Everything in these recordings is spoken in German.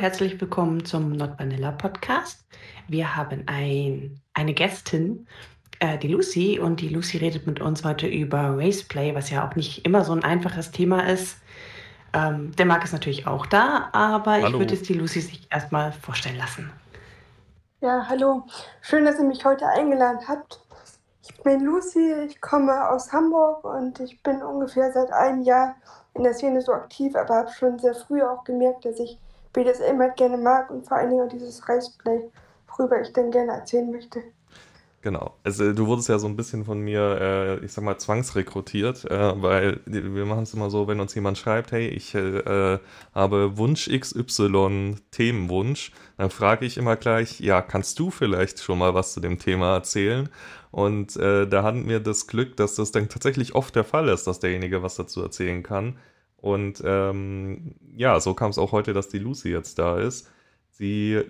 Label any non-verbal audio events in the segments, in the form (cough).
Herzlich willkommen zum Not Vanilla Podcast. Wir haben ein, eine Gästin, äh, die Lucy, und die Lucy redet mit uns heute über Raceplay, was ja auch nicht immer so ein einfaches Thema ist. Ähm, der Marc ist natürlich auch da, aber Hallo. ich würde jetzt die Lucy sich erstmal vorstellen lassen. Ja, hallo. Schön, dass ihr mich heute eingeladen habt. Ich bin Lucy, ich komme aus Hamburg und ich bin ungefähr seit einem Jahr in der Szene so aktiv, aber habe schon sehr früh auch gemerkt, dass ich BDSM halt gerne mag und vor allen Dingen auch dieses Raceplay, worüber ich dann gerne erzählen möchte. Genau. Also du wurdest ja so ein bisschen von mir, äh, ich sag mal, zwangsrekrutiert, äh, weil wir machen es immer so, wenn uns jemand schreibt, hey, ich äh, habe Wunsch XY, Themenwunsch, dann frage ich immer gleich, ja, kannst du vielleicht schon mal was zu dem Thema erzählen? Und äh, da hatten wir das Glück, dass das dann tatsächlich oft der Fall ist, dass derjenige was dazu erzählen kann. Und ähm, ja, so kam es auch heute, dass die Lucy jetzt da ist. Sie,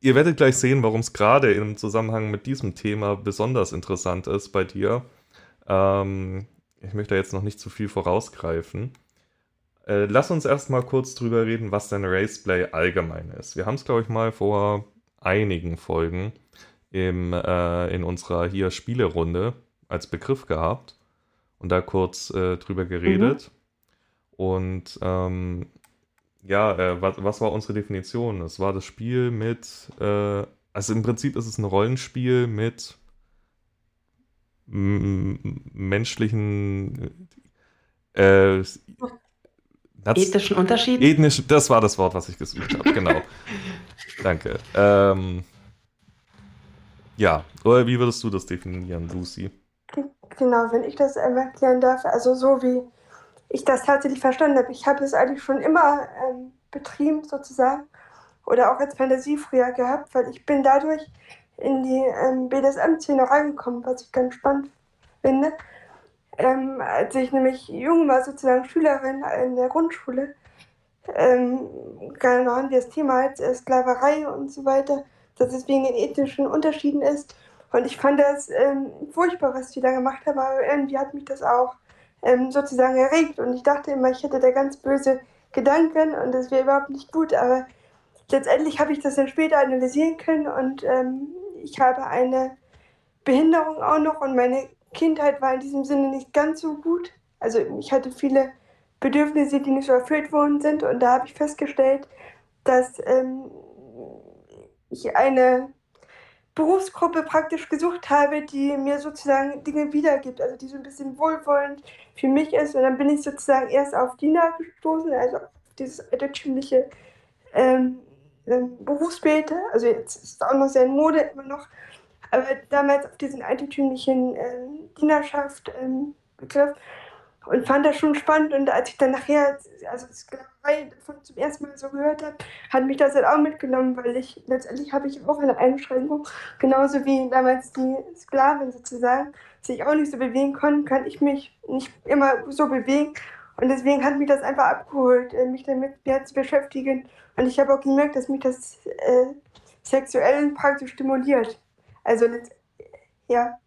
ihr werdet gleich sehen, warum es gerade im Zusammenhang mit diesem Thema besonders interessant ist bei dir. Ähm, ich möchte jetzt noch nicht zu viel vorausgreifen. Äh, lass uns erstmal kurz drüber reden, was denn Raceplay allgemein ist. Wir haben es, glaube ich, mal vor einigen Folgen im, äh, in unserer hier Spielerunde als Begriff gehabt und da kurz äh, drüber geredet. Und ähm, ja, äh, was, was war unsere Definition? Es war das Spiel mit, äh, also im Prinzip ist es ein Rollenspiel mit menschlichen äh, Ethischen Unterschieden? Ethnisch, das war das Wort, was ich gesucht habe, genau. (laughs) Danke. Ähm, ja, oder wie würdest du das definieren, Lucy? Genau, wenn ich das erklären darf, also so wie ich das tatsächlich verstanden habe. Ich habe es eigentlich schon immer ähm, betrieben sozusagen oder auch als Fantasie früher gehabt, weil ich bin dadurch in die ähm, BDSM-Szene reingekommen, was ich ganz spannend finde. Ähm, als ich nämlich jung war, sozusagen Schülerin in der Grundschule, ähm, genau haben wir das Thema halt äh, Sklaverei und so weiter, dass es wegen den ethnischen Unterschieden ist. Und ich fand das ähm, furchtbar, was die da gemacht haben, aber irgendwie hat mich das auch ähm, sozusagen erregt. Und ich dachte immer, ich hätte da ganz böse Gedanken und das wäre überhaupt nicht gut. Aber letztendlich habe ich das dann später analysieren können und ähm, ich habe eine Behinderung auch noch und meine Kindheit war in diesem Sinne nicht ganz so gut. Also ich hatte viele Bedürfnisse, die nicht so erfüllt worden sind und da habe ich festgestellt, dass ähm, ich eine Berufsgruppe praktisch gesucht habe, die mir sozusagen Dinge wiedergibt, also die so ein bisschen wohlwollend für mich ist. Und dann bin ich sozusagen erst auf Dina gestoßen, also auf dieses altertümliche ähm, ähm, Berufsbild. Also jetzt ist es auch noch sehr in Mode immer noch, aber damals auf diesen altertümlichen ähm, Dienerschaft ähm, Begriff und fand das schon spannend. Und als ich dann nachher, also Sklaverei davon zum ersten Mal so gehört habe, hat mich das halt auch mitgenommen, weil ich letztendlich habe ich auch eine Einschränkung, genauso wie damals die Sklavin sozusagen, sich auch nicht so bewegen konnten, kann ich mich nicht immer so bewegen. Und deswegen hat mich das einfach abgeholt, äh, mich damit mehr zu beschäftigen. Und ich habe auch gemerkt, dass mich das äh, sexuell praktisch stimuliert. Also, ja.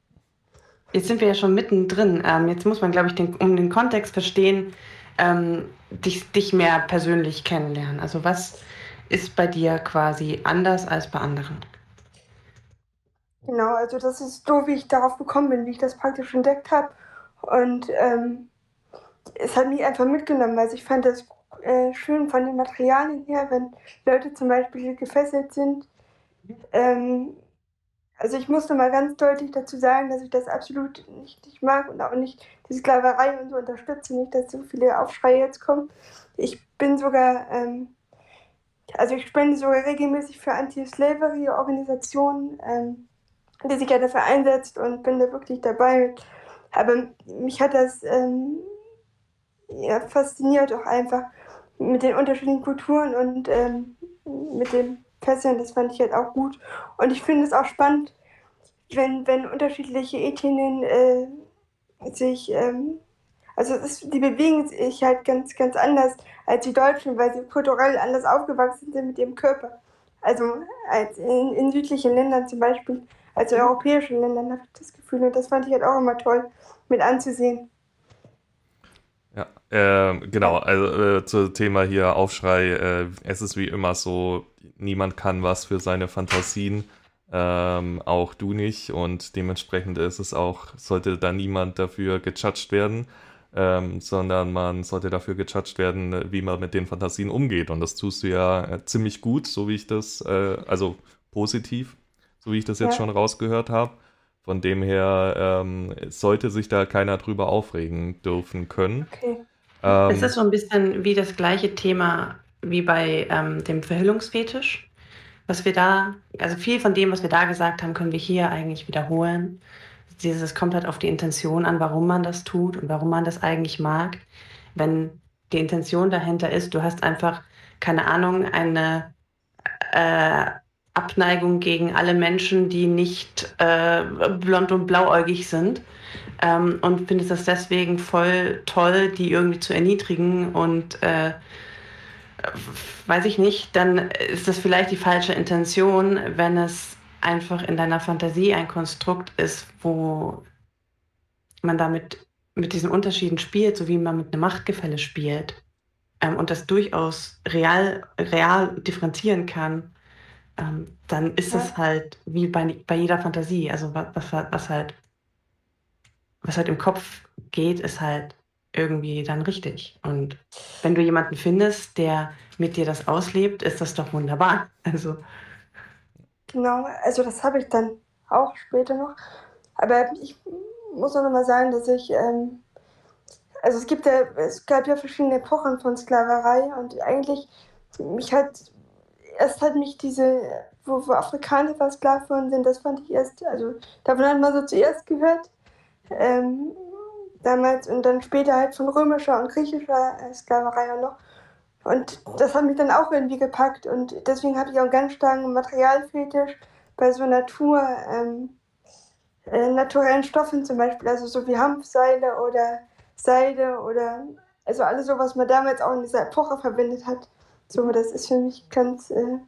Jetzt sind wir ja schon mittendrin. Ähm, jetzt muss man, glaube ich, den, um den Kontext verstehen, ähm, dich, dich mehr persönlich kennenlernen. Also was ist bei dir quasi anders als bei anderen? Genau, also das ist so, wie ich darauf gekommen bin, wie ich das praktisch entdeckt habe. Und ähm, es hat mich einfach mitgenommen. Also ich fand das äh, schön von den Materialien her, wenn Leute zum Beispiel gefesselt sind. Ähm, also ich musste mal ganz deutlich dazu sagen, dass ich das absolut nicht, nicht mag und auch nicht die Sklaverei und so unterstütze, nicht, dass so viele Aufschreie jetzt kommen. Ich bin sogar, ähm, also ich spende sogar regelmäßig für Anti-Slavery-Organisationen, ähm, die sich ja dafür einsetzt und bin da wirklich dabei. Aber mich hat das ähm, ja, fasziniert auch einfach mit den unterschiedlichen Kulturen und ähm, mit dem Fesseln, das fand ich halt auch gut. Und ich finde es auch spannend, wenn, wenn unterschiedliche Ethnien äh, sich, ähm, also ist, die bewegen sich halt ganz, ganz anders als die Deutschen, weil sie kulturell anders aufgewachsen sind mit ihrem Körper. Also als in, in südlichen Ländern zum Beispiel, als in europäischen Ländern habe ich das Gefühl. Und das fand ich halt auch immer toll mit anzusehen. Ja, äh, genau, also äh, zum Thema hier Aufschrei, äh, es ist wie immer so, niemand kann was für seine Fantasien, ähm, auch du nicht und dementsprechend ist es auch, sollte da niemand dafür gejudged werden, ähm, sondern man sollte dafür gejudged werden, wie man mit den Fantasien umgeht und das tust du ja äh, ziemlich gut, so wie ich das, äh, also positiv, so wie ich das jetzt ja. schon rausgehört habe. Von dem her ähm, sollte sich da keiner drüber aufregen dürfen können. Okay. Ähm, ist das so ein bisschen wie das gleiche Thema wie bei ähm, dem Verhüllungsfetisch? Was wir da, also viel von dem, was wir da gesagt haben, können wir hier eigentlich wiederholen. Dieses kommt halt auf die Intention an, warum man das tut und warum man das eigentlich mag. Wenn die Intention dahinter ist, du hast einfach, keine Ahnung, eine äh, Abneigung gegen alle Menschen, die nicht äh, blond und blauäugig sind. Ähm, und findest das deswegen voll toll, die irgendwie zu erniedrigen und äh, weiß ich nicht, dann ist das vielleicht die falsche Intention, wenn es einfach in deiner Fantasie ein Konstrukt ist, wo man damit mit diesen Unterschieden spielt, so wie man mit einem Machtgefälle spielt ähm, und das durchaus real, real differenzieren kann ähm, dann ist ja. es halt wie bei, bei jeder Fantasie. Also was, was, halt, was halt im Kopf geht, ist halt irgendwie dann richtig. Und wenn du jemanden findest, der mit dir das auslebt, ist das doch wunderbar. (laughs) Also. Genau, also das habe ich dann auch später noch. Aber ich muss auch noch mal sagen, dass ich, ähm, also es gibt ja, es gab ja verschiedene Epochen von Sklaverei und eigentlich mich hat erst hat mich diese, wo, wo Afrikaner versklavt worden sind, das fand ich erst, also davon hat man so zuerst gehört. Ähm, damals und dann später halt von römischer und griechischer äh, Sklaverei auch noch. Und das hat mich dann auch irgendwie gepackt und deswegen habe ich auch einen ganz starken Materialfetisch bei so Natur, ähm, äh, naturellen Stoffen zum Beispiel, also so wie Hanfseile oder Seide oder also alles so, was man damals auch in dieser Epoche verwendet hat. So, das ist für mich ganz, äh,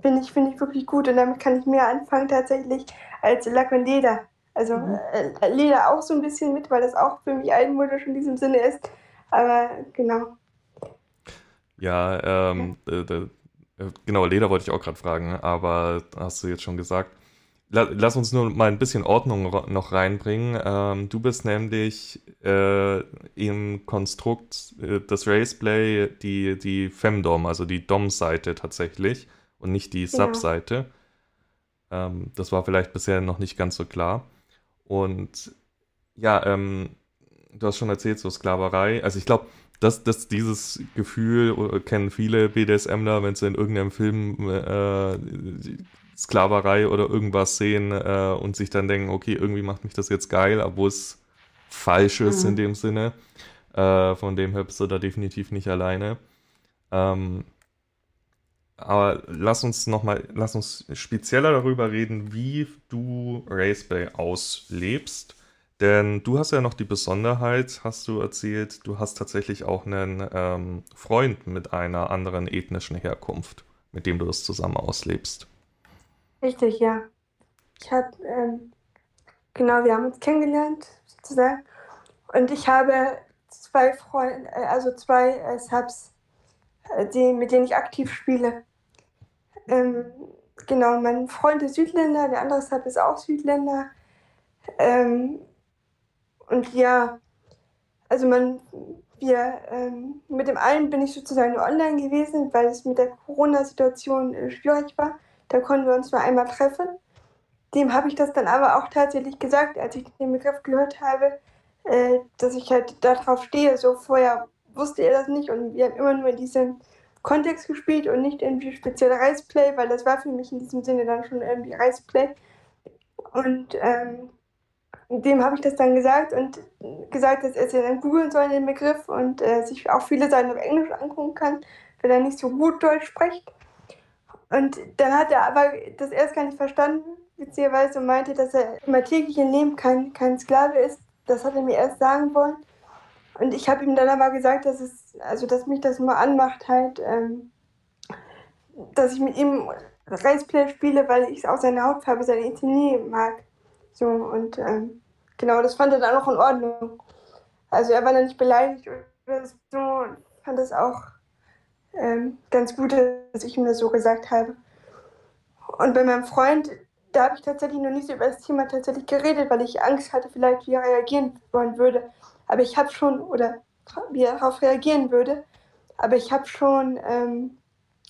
finde ich, find ich wirklich gut und damit kann ich mehr anfangen tatsächlich als Lack und Leder. Also mhm. äh, Leder auch so ein bisschen mit, weil das auch für mich altmodisch in diesem Sinne ist. Aber genau. Ja, ähm, ja. Äh, genau, Leder wollte ich auch gerade fragen, aber hast du jetzt schon gesagt. Lass uns nur mal ein bisschen Ordnung noch reinbringen. Ähm, du bist nämlich äh, im Konstrukt äh, des Raceplay die, die Femdom, also die Dom-Seite tatsächlich und nicht die Sub-Seite. Ja. Ähm, das war vielleicht bisher noch nicht ganz so klar. Und ja, ähm, du hast schon erzählt, so Sklaverei. Also ich glaube, dass, dass dieses Gefühl äh, kennen viele BDSMler, wenn sie in irgendeinem Film äh, Sklaverei oder irgendwas sehen äh, und sich dann denken, okay, irgendwie macht mich das jetzt geil, obwohl es falsch ist mhm. in dem Sinne. Äh, von dem her bist du da definitiv nicht alleine. Ähm, aber lass uns nochmal, lass uns spezieller darüber reden, wie du Raceplay auslebst. Denn du hast ja noch die Besonderheit, hast du erzählt, du hast tatsächlich auch einen ähm, Freund mit einer anderen ethnischen Herkunft, mit dem du das zusammen auslebst. Richtig, ja. Ich habe, ähm, genau, wir haben uns kennengelernt, sozusagen. Und ich habe zwei Freunde, äh, also zwei äh, Subs, äh, die, mit denen ich aktiv spiele. Ähm, genau, mein Freund ist Südländer, der andere Sub ist auch Südländer. Ähm, und ja, also man, wir, ähm, mit dem einen bin ich sozusagen nur online gewesen, weil es mit der Corona-Situation äh, schwierig war. Da konnten wir uns nur einmal treffen. Dem habe ich das dann aber auch tatsächlich gesagt, als ich den Begriff gehört habe, äh, dass ich halt darauf stehe. So vorher wusste er das nicht und wir haben immer nur in diesem Kontext gespielt und nicht irgendwie speziell Reisplay, weil das war für mich in diesem Sinne dann schon irgendwie Reisplay. Und ähm, dem habe ich das dann gesagt und gesagt, dass er sich dann googeln soll den Begriff und äh, sich auch viele Seiten auf Englisch angucken kann, wenn er nicht so gut Deutsch spricht. Und dann hat er aber das erst gar nicht verstanden, beziehungsweise meinte, dass er im alltäglichen Leben kein, kein Sklave ist. Das hat er mir erst sagen wollen. Und ich habe ihm dann aber gesagt, dass es, also dass mich das mal anmacht, halt, ähm, dass ich mit ihm Raceplay spiele, weil ich auch seine Hautfarbe, seine Ethnie mag. So, und ähm, genau, das fand er dann auch in Ordnung. Also er war dann nicht beleidigt oder so, fand das auch ähm, ganz gut, dass ich ihm das so gesagt habe. Und bei meinem Freund, da habe ich tatsächlich noch nie so über das Thema tatsächlich geredet, weil ich Angst hatte, vielleicht wie er reagieren wollen würde. Aber ich habe schon, oder wie er darauf reagieren würde, aber ich habe schon ähm,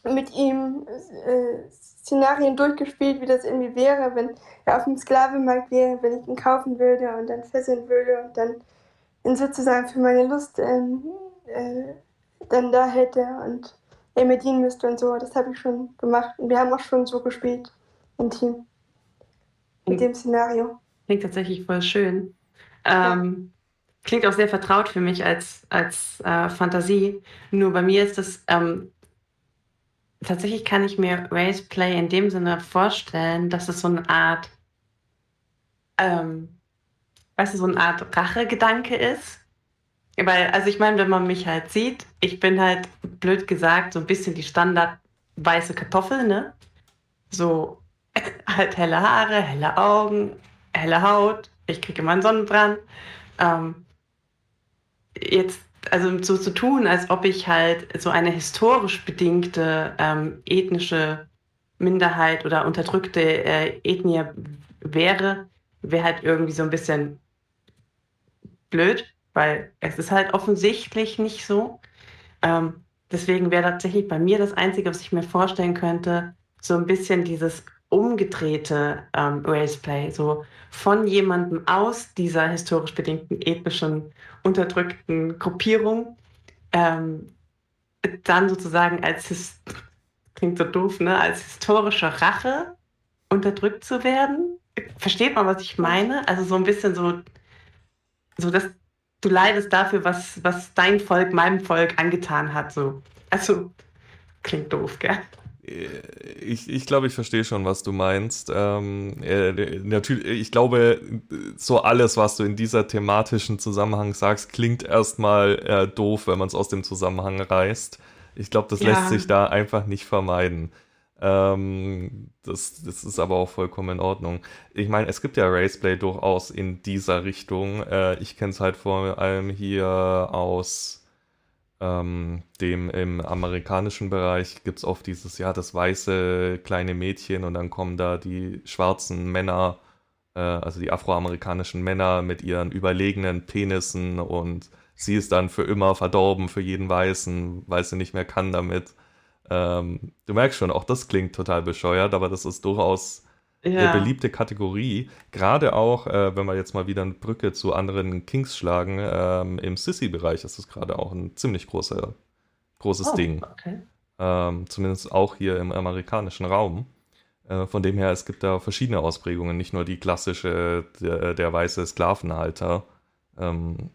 mit ihm äh, Szenarien durchgespielt, wie das irgendwie wäre, wenn er auf dem Sklavenmarkt wäre, wenn ich ihn kaufen würde und dann fesseln würde und dann ihn sozusagen für meine Lust ähm, äh, dann da hätte und er mir dienen müsste und so. Das habe ich schon gemacht. Und wir haben auch schon so gespielt im Team. Mit dem Szenario. Klingt tatsächlich voll schön. Ähm, ja. Klingt auch sehr vertraut für mich als, als äh, Fantasie. Nur bei mir ist das, ähm, tatsächlich kann ich mir Race Play in dem Sinne vorstellen, dass es so eine Art, ähm, weißt du, so eine Art Rachegedanke ist. Weil, also ich meine, wenn man mich halt sieht, ich bin halt, blöd gesagt, so ein bisschen die Standard weiße Kartoffel, ne? So (laughs) halt helle Haare, helle Augen, helle Haut, ich kriege immer einen Sonnenbrand. Ähm, jetzt, also so zu tun, als ob ich halt so eine historisch bedingte ähm, ethnische Minderheit oder unterdrückte äh, Ethnie wäre, wäre halt irgendwie so ein bisschen blöd, weil es ist halt offensichtlich nicht so. Ähm, deswegen wäre tatsächlich bei mir das Einzige, was ich mir vorstellen könnte, so ein bisschen dieses umgedrehte ähm, Raceplay, so von jemandem aus dieser historisch bedingten ethnischen unterdrückten Gruppierung ähm, dann sozusagen als klingt so doof, ne, als historische Rache unterdrückt zu werden. Versteht man, was ich meine? Also so ein bisschen so, so dass du leidest dafür, was, was dein Volk meinem Volk angetan hat. So. Also klingt doof, gell? Ich, ich glaube, ich verstehe schon, was du meinst. Ähm, äh, natürlich, ich glaube, so alles, was du in dieser thematischen Zusammenhang sagst, klingt erstmal äh, doof, wenn man es aus dem Zusammenhang reißt. Ich glaube, das ja. lässt sich da einfach nicht vermeiden. Ähm, das, das ist aber auch vollkommen in Ordnung. Ich meine, es gibt ja Raceplay durchaus in dieser Richtung. Äh, ich kenne es halt vor allem hier aus ähm, dem im amerikanischen Bereich gibt es oft dieses, ja, das weiße kleine Mädchen und dann kommen da die schwarzen Männer, äh, also die afroamerikanischen Männer mit ihren überlegenen Penissen und sie ist dann für immer verdorben für jeden Weißen, weil sie nicht mehr kann damit. Ähm, du merkst schon, auch das klingt total bescheuert, aber das ist durchaus ja. eine beliebte Kategorie. Gerade auch, äh, wenn wir jetzt mal wieder eine Brücke zu anderen Kings schlagen, ähm, im Sissy-Bereich ist das gerade auch ein ziemlich großer, großes oh, Ding. Okay. Ähm, zumindest auch hier im amerikanischen Raum. Äh, von dem her, es gibt da verschiedene Ausprägungen, nicht nur die klassische, der, der weiße Sklavenhalter. Ähm,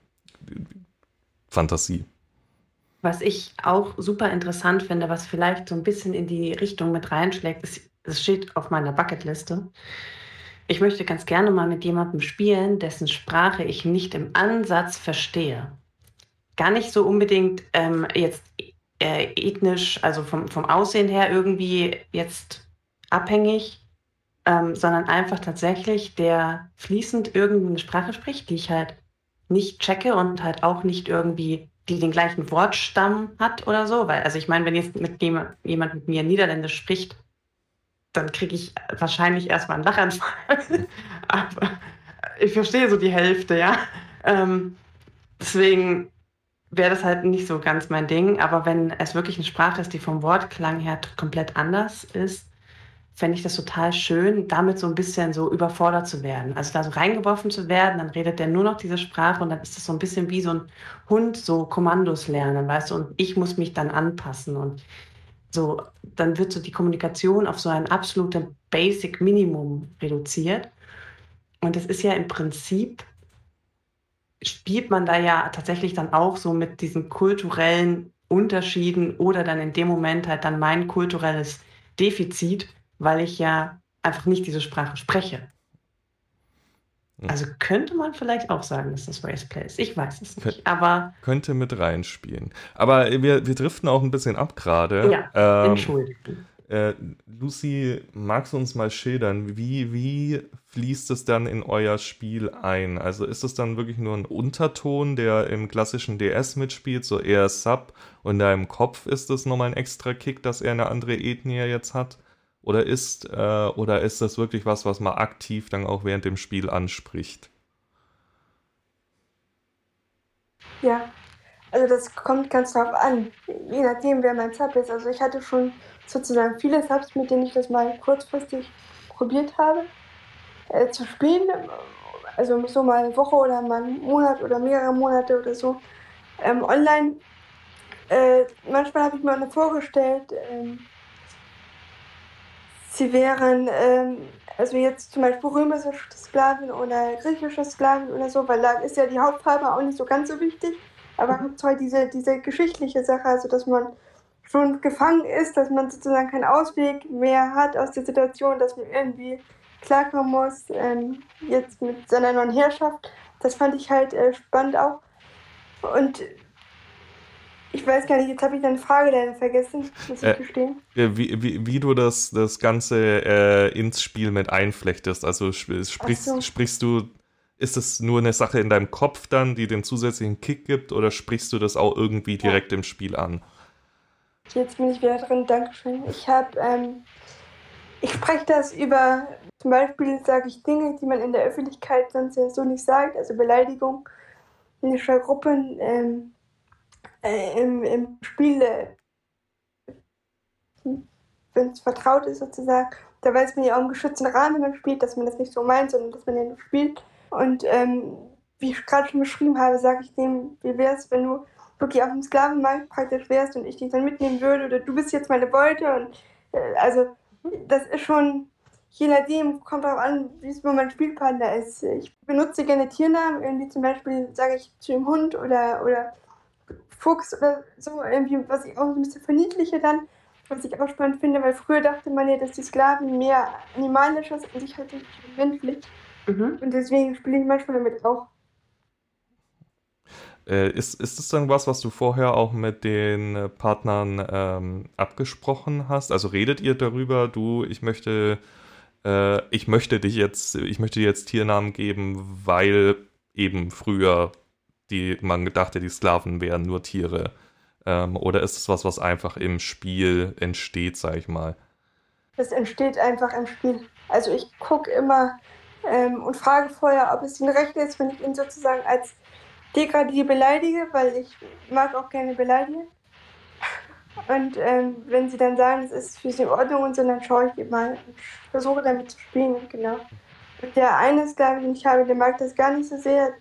Fantasie. Was ich auch super interessant finde, was vielleicht so ein bisschen in die Richtung mit reinschlägt, ist es steht auf meiner Bucketliste. Ich möchte ganz gerne mal mit jemandem spielen, dessen Sprache ich nicht im Ansatz verstehe. Gar nicht so unbedingt ähm, jetzt äh, ethnisch, also vom, vom Aussehen her irgendwie jetzt abhängig, ähm, sondern einfach tatsächlich, der fließend irgendeine Sprache spricht, die ich halt nicht checke und halt auch nicht irgendwie, die den gleichen Wortstamm hat oder so. Weil, also ich meine, wenn jetzt mit jemand, jemand mit mir Niederländisch spricht, dann kriege ich wahrscheinlich erstmal einen Lachanfall. (laughs) Aber ich verstehe so die Hälfte, ja. Ähm, deswegen wäre das halt nicht so ganz mein Ding. Aber wenn es wirklich eine Sprache ist, die vom Wortklang her komplett anders ist, fände ich das total schön, damit so ein bisschen so überfordert zu werden. Also da so reingeworfen zu werden, dann redet der nur noch diese Sprache und dann ist das so ein bisschen wie so ein Hund, so Kommandos lernen, weißt du, und ich muss mich dann anpassen. Und so, dann wird so die Kommunikation auf so ein absolutes Basic Minimum reduziert. Und das ist ja im Prinzip, spielt man da ja tatsächlich dann auch so mit diesen kulturellen Unterschieden oder dann in dem Moment halt dann mein kulturelles Defizit, weil ich ja einfach nicht diese Sprache spreche. Also könnte man vielleicht auch sagen, dass das Raceplay ist. Ich weiß es nicht, aber. Könnte mit reinspielen. Aber wir, wir driften auch ein bisschen ab gerade. Ja, ähm, Entschuldigung. Äh, Lucy, magst du uns mal schildern, wie, wie fließt es dann in euer Spiel ein? Also ist es dann wirklich nur ein Unterton, der im klassischen DS mitspielt, so eher Sub, und da im Kopf ist es nochmal ein extra Kick, dass er eine andere Ethnie jetzt hat? Oder ist, äh, oder ist das wirklich was, was man aktiv dann auch während dem Spiel anspricht? Ja, also das kommt ganz drauf an, je nachdem, wer mein Sub ist. Also ich hatte schon sozusagen viele Subs, mit denen ich das mal kurzfristig probiert habe äh, zu spielen. Also so mal eine Woche oder mal einen Monat oder mehrere Monate oder so ähm, online. Äh, manchmal habe ich mir auch vorgestellt, ähm, sie wären, ähm, also jetzt zum Beispiel römische Sklaven oder griechische Sklaven oder so, weil da ist ja die Hauptfarbe auch nicht so ganz so wichtig. Aber mhm. halt diese, diese geschichtliche Sache, also dass man schon gefangen ist, dass man sozusagen keinen Ausweg mehr hat aus der Situation, dass man irgendwie klarkommen muss, ähm, jetzt mit seiner neuen Herrschaft. Das fand ich halt äh, spannend auch. Und ich weiß gar nicht, jetzt habe ich deine Frage leider vergessen, muss ich äh, gestehen. Wie, wie, wie du das, das Ganze äh, ins Spiel mit einflechtest. Also sprichst, so. sprichst du, ist es nur eine Sache in deinem Kopf dann, die den zusätzlichen Kick gibt, oder sprichst du das auch irgendwie direkt ja. im Spiel an? Jetzt bin ich wieder drin, Dankeschön. Ich habe, ähm, ich spreche das über, zum Beispiel sage ich Dinge, die man in der Öffentlichkeit sonst ja so nicht sagt, also Beleidigung in der Gruppe. Ähm, äh, im, im Spiel, wenn es vertraut ist sozusagen, da weiß man ja auch im geschützten Rahmen, wenn man spielt, dass man das nicht so meint, sondern dass man nur spielt. Und ähm, wie ich gerade schon beschrieben habe, sage ich dem, wie wäre es, wenn du wirklich auf dem Sklavenmarkt praktisch wärst und ich dich dann mitnehmen würde oder du bist jetzt meine Beute und äh, also das ist schon, je nachdem, kommt darauf an, wie es mein Spielpartner ist. Ich benutze gerne Tiernamen, irgendwie zum Beispiel sage ich zu dem Hund oder, oder Fuchs oder so, irgendwie, was ich auch ein bisschen verniedliche dann, was ich auch spannend finde, weil früher dachte man ja, dass die Sklaven mehr animalisch sind und ich halt nicht menschlich. Mhm. Und deswegen spiele ich manchmal damit auch. Äh, ist, ist das dann was, was du vorher auch mit den äh, Partnern ähm, abgesprochen hast? Also redet ihr darüber, du, ich möchte, äh, ich möchte dich jetzt, ich möchte dir jetzt Tiernamen geben, weil eben früher die man dachte, die Sklaven wären nur Tiere? Ähm, oder ist es was, was einfach im Spiel entsteht, sag ich mal? Das entsteht einfach im Spiel. Also ich gucke immer ähm, und frage vorher, ob es ihnen recht ist, wenn ich ihn sozusagen als Degradier beleidige, weil ich mag auch gerne beleidigen. Und ähm, wenn sie dann sagen, es ist für sie in Ordnung und so, dann schaue ich immer und versuche damit zu spielen, genau. Und der eine Sklave, den ich habe, der mag das gar nicht so sehr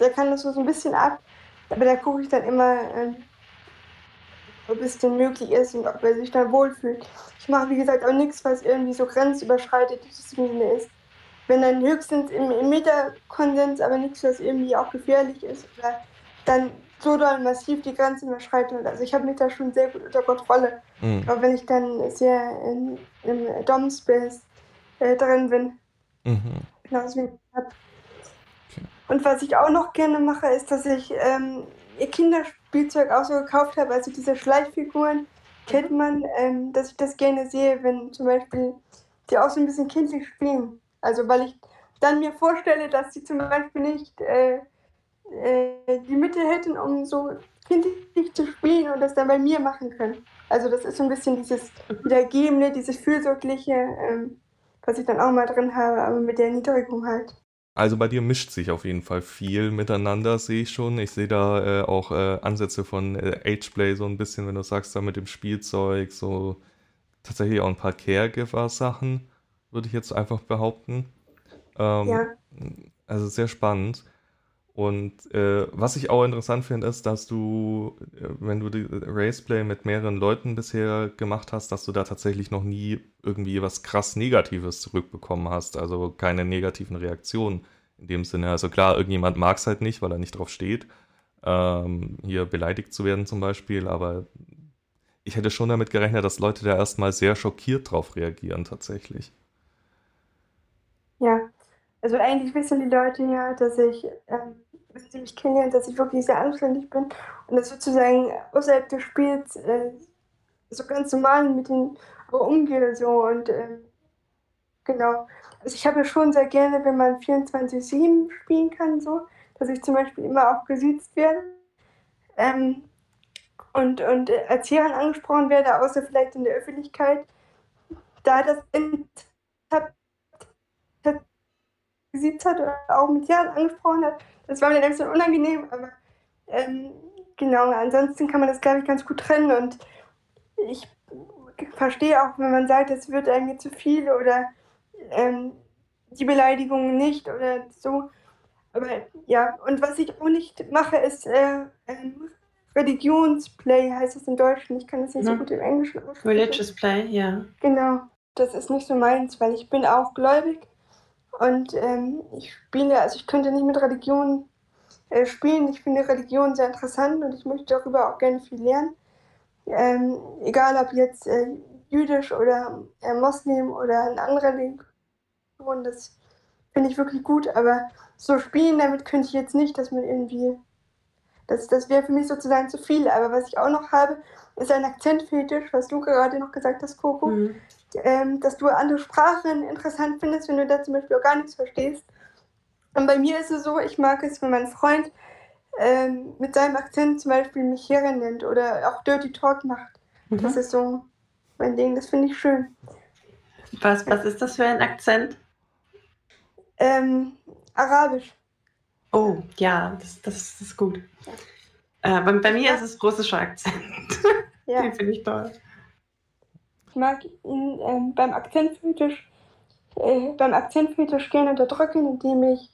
der kann das so ein bisschen ab. Aber da gucke ich dann immer, äh, ob es denn möglich ist und ob er sich dann wohlfühlt. Ich mache, wie gesagt, auch nichts, was irgendwie so grenzüberschreitet ist. Wenn dann höchstens im, im Metakonsens, aber nichts, was irgendwie auch gefährlich ist oder dann so doll massiv die Grenze überschreitet. Also ich habe mich da schon sehr gut unter Kontrolle. Mhm. Aber wenn ich dann sehr in, im Dom-Space äh, drin bin, mhm. wie ich habe, und was ich auch noch gerne mache, ist, dass ich ähm, ihr Kinderspielzeug auch so gekauft habe, also diese Schleichfiguren kennt man, ähm, dass ich das gerne sehe, wenn zum Beispiel die auch so ein bisschen kindlich spielen. Also weil ich dann mir vorstelle, dass sie zum Beispiel nicht äh, äh, die Mittel hätten, um so kindlich zu spielen und das dann bei mir machen können. Also das ist so ein bisschen dieses Wiedergebende, dieses Fürsorgliche, ähm, was ich dann auch mal drin habe, aber mit der Erniedrigung halt. Also bei dir mischt sich auf jeden Fall viel miteinander, sehe ich schon. Ich sehe da äh, auch äh, Ansätze von äh, Ageplay so ein bisschen, wenn du sagst, da mit dem Spielzeug, so tatsächlich auch ein paar Caregiver-Sachen, würde ich jetzt einfach behaupten. Ähm, ja. Also sehr spannend. Und äh, was ich auch interessant finde, ist, dass du, äh, wenn du die Raceplay mit mehreren Leuten bisher gemacht hast, dass du da tatsächlich noch nie irgendwie was krass Negatives zurückbekommen hast. Also keine negativen Reaktionen in dem Sinne. Also klar, irgendjemand mag es halt nicht, weil er nicht drauf steht, ähm, hier beleidigt zu werden zum Beispiel, aber ich hätte schon damit gerechnet, dass Leute da erstmal sehr schockiert drauf reagieren tatsächlich. Ja, also eigentlich wissen die Leute ja, dass ich, ähm, dass sie mich kennen, dass ich wirklich sehr anständig bin und das sozusagen außerhalb des Spiels äh, so ganz normal mit den umgehe so und ähm, genau. Also ich habe ja schon sehr gerne, wenn man 24-7 spielen kann, so, dass ich zum Beispiel immer auch gesiezt werde ähm, und, und als Herren angesprochen werde, außer vielleicht in der Öffentlichkeit. Da das gesiezt hat oder auch mit Herren angesprochen hat, das war mir dann ein bisschen unangenehm, aber ähm, genau, ansonsten kann man das, glaube ich, ganz gut trennen und ich verstehe auch, wenn man sagt, es wird irgendwie zu viel oder ähm, die Beleidigungen nicht oder so. Aber ja, und was ich auch nicht mache, ist äh, ähm, Religionsplay, heißt es in Deutsch. Ich kann das nicht so mhm. gut im Englischen aussprechen. Religious Play, ja. Genau, das ist nicht so meins, weil ich bin auch gläubig und ähm, ich spiele, also ich könnte nicht mit Religion äh, spielen. Ich finde Religion sehr interessant und ich möchte darüber auch gerne viel lernen. Ähm, egal ob jetzt äh, jüdisch oder äh, Moslem oder eine andere Religion, das finde ich wirklich gut. Aber so spielen damit könnte ich jetzt nicht, dass man irgendwie, das, das wäre für mich sozusagen zu viel. Aber was ich auch noch habe, ist ein Akzentfetisch, was du gerade noch gesagt hast, Coco. Mhm. Ähm, dass du andere Sprachen interessant findest, wenn du da zum Beispiel auch gar nichts verstehst. Und bei mir ist es so, ich mag es, wenn mein Freund ähm, mit seinem Akzent zum Beispiel mich Herren nennt oder auch Dirty Talk macht. Mhm. Das ist so mein Ding, das finde ich schön. Was, was ist das für ein Akzent? Ähm, Arabisch. Oh, ja, das, das, das ist gut. Äh, bei, bei, mir ist es russischer Akzent. Ja. (laughs) Den finde ich toll. Ich mag ihn ähm, beim Akzentfetisch äh, beim Akzentfetisch gerne unterdrücken, indem ich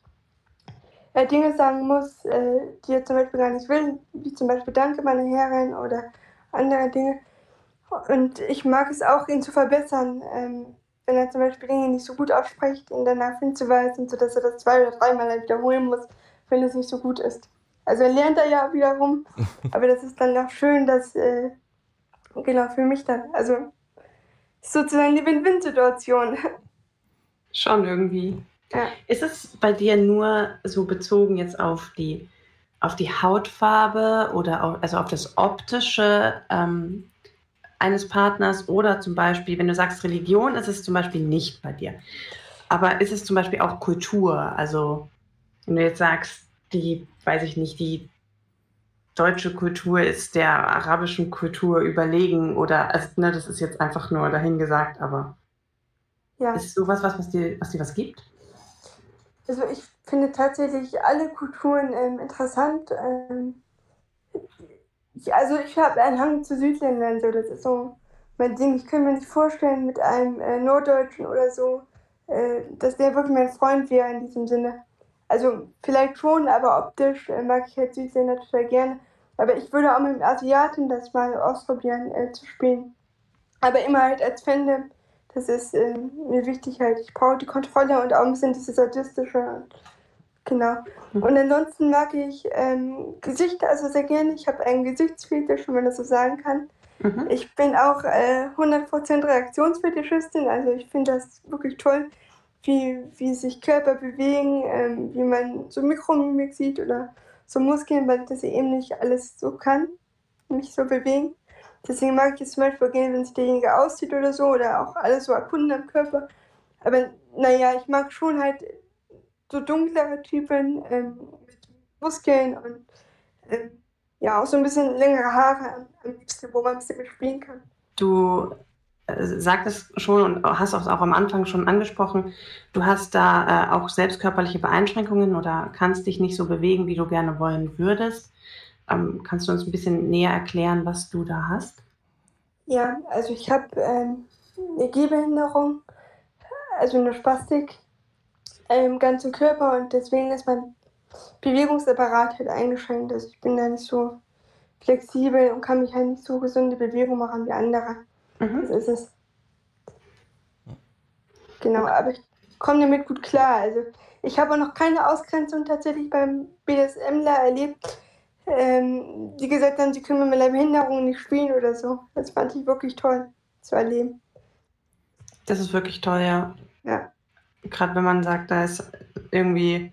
äh, Dinge sagen muss, äh, die er zum Beispiel gar nicht will, wie zum Beispiel Danke, meine Herren oder andere Dinge. Und ich mag es auch, ihn zu verbessern, ähm, wenn er zum Beispiel Dinge nicht so gut ausspricht, ihn danach hinzuweisen, sodass er das zwei oder dreimal wiederholen muss, wenn es nicht so gut ist. Also er lernt er ja wiederum, (laughs) aber das ist dann auch schön, dass, äh, genau, für mich dann, also sozusagen die Win-Win-Situation. (laughs) Schon irgendwie. Ja. Ist es bei dir nur so bezogen jetzt auf die, auf die Hautfarbe oder auf, also auf das Optische ähm, eines Partners oder zum Beispiel, wenn du sagst Religion, ist es zum Beispiel nicht bei dir. Aber ist es zum Beispiel auch Kultur? Also, wenn du jetzt sagst, die, weiß ich nicht, die deutsche Kultur ist der arabischen Kultur überlegen oder, also, ne, das ist jetzt einfach nur dahingesagt, aber ja. ist sowas was, was dir, was dir was gibt? Also ich finde tatsächlich alle Kulturen ähm, interessant. Ähm, ich, also ich habe einen Hang zu Südländern, so das ist so mein Ding. Ich könnte mir nicht vorstellen mit einem äh, Norddeutschen oder so, äh, dass der wirklich mein Freund wäre in diesem Sinne. Also vielleicht schon, aber optisch äh, mag ich halt Südländer total gerne. Aber ich würde auch mit dem Asiaten das mal ausprobieren äh, zu spielen. Aber immer halt als Fan das ist äh, mir wichtig halt. Ich brauche die Kontrolle und auch ein bisschen dieses sadistische. Genau. Mhm. Und ansonsten mag ich ähm, Gesichter also sehr gerne. Ich habe einen Gesichtsfetisch, wenn man das so sagen kann. Mhm. Ich bin auch äh, 100% Reaktionsfetischistin. Also ich finde das wirklich toll, wie, wie sich Körper bewegen, ähm, wie man so Mikromimik sieht oder so Muskeln, weil das eben nicht alles so kann, mich so bewegen. Deswegen mag ich es zum Beispiel gerne, wenn sich derjenige aussieht oder so oder auch alles so erkunden am Körper. Aber naja, ich mag schon halt so dunklere Typen ähm, mit Muskeln und ähm, ja, auch so ein bisschen längere Haare am liebsten, wo man ein bisschen mitspielen kann. Du äh, sagtest schon und hast auch, auch am Anfang schon angesprochen, du hast da äh, auch selbst körperliche Beeinschränkungen oder kannst dich nicht so bewegen, wie du gerne wollen würdest. Ähm, kannst du uns ein bisschen näher erklären, was du da hast? Ja, also ich habe ähm, eine Gehbehinderung, also eine Spastik im ganzen Körper und deswegen ist mein Bewegungsapparat halt eingeschränkt. Also ich bin da nicht so flexibel und kann mich halt nicht so gesunde Bewegungen machen wie andere. Mhm. Das ist es. Genau, aber ich komme damit gut klar. Also ich habe auch noch keine Ausgrenzung tatsächlich beim BDSMler erlebt ähm, die gesagt haben, sie können mit meiner Behinderung nicht spielen oder so. Das fand ich wirklich toll zu erleben. Das ist wirklich toll, ja. Ja. Gerade wenn man sagt, da ist irgendwie